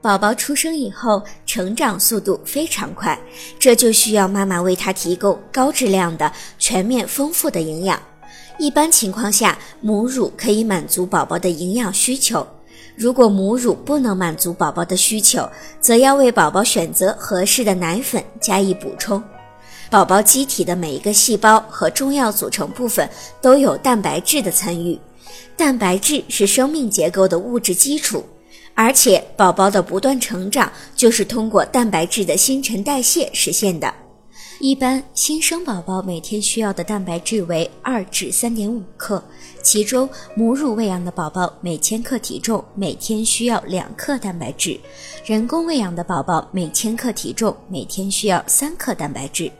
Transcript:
宝宝出生以后成长速度非常快，这就需要妈妈为他提供高质量的、全面丰富的营养。一般情况下，母乳可以满足宝宝的营养需求。如果母乳不能满足宝宝的需求，则要为宝宝选择合适的奶粉加以补充。宝宝机体的每一个细胞和重要组成部分都有蛋白质的参与，蛋白质是生命结构的物质基础。而且，宝宝的不断成长就是通过蛋白质的新陈代谢实现的。一般新生宝宝每天需要的蛋白质为二至三点五克，其中母乳喂养的宝宝每千克体重每天需要两克蛋白质，人工喂养的宝宝每千克体重每天需要三克蛋白质。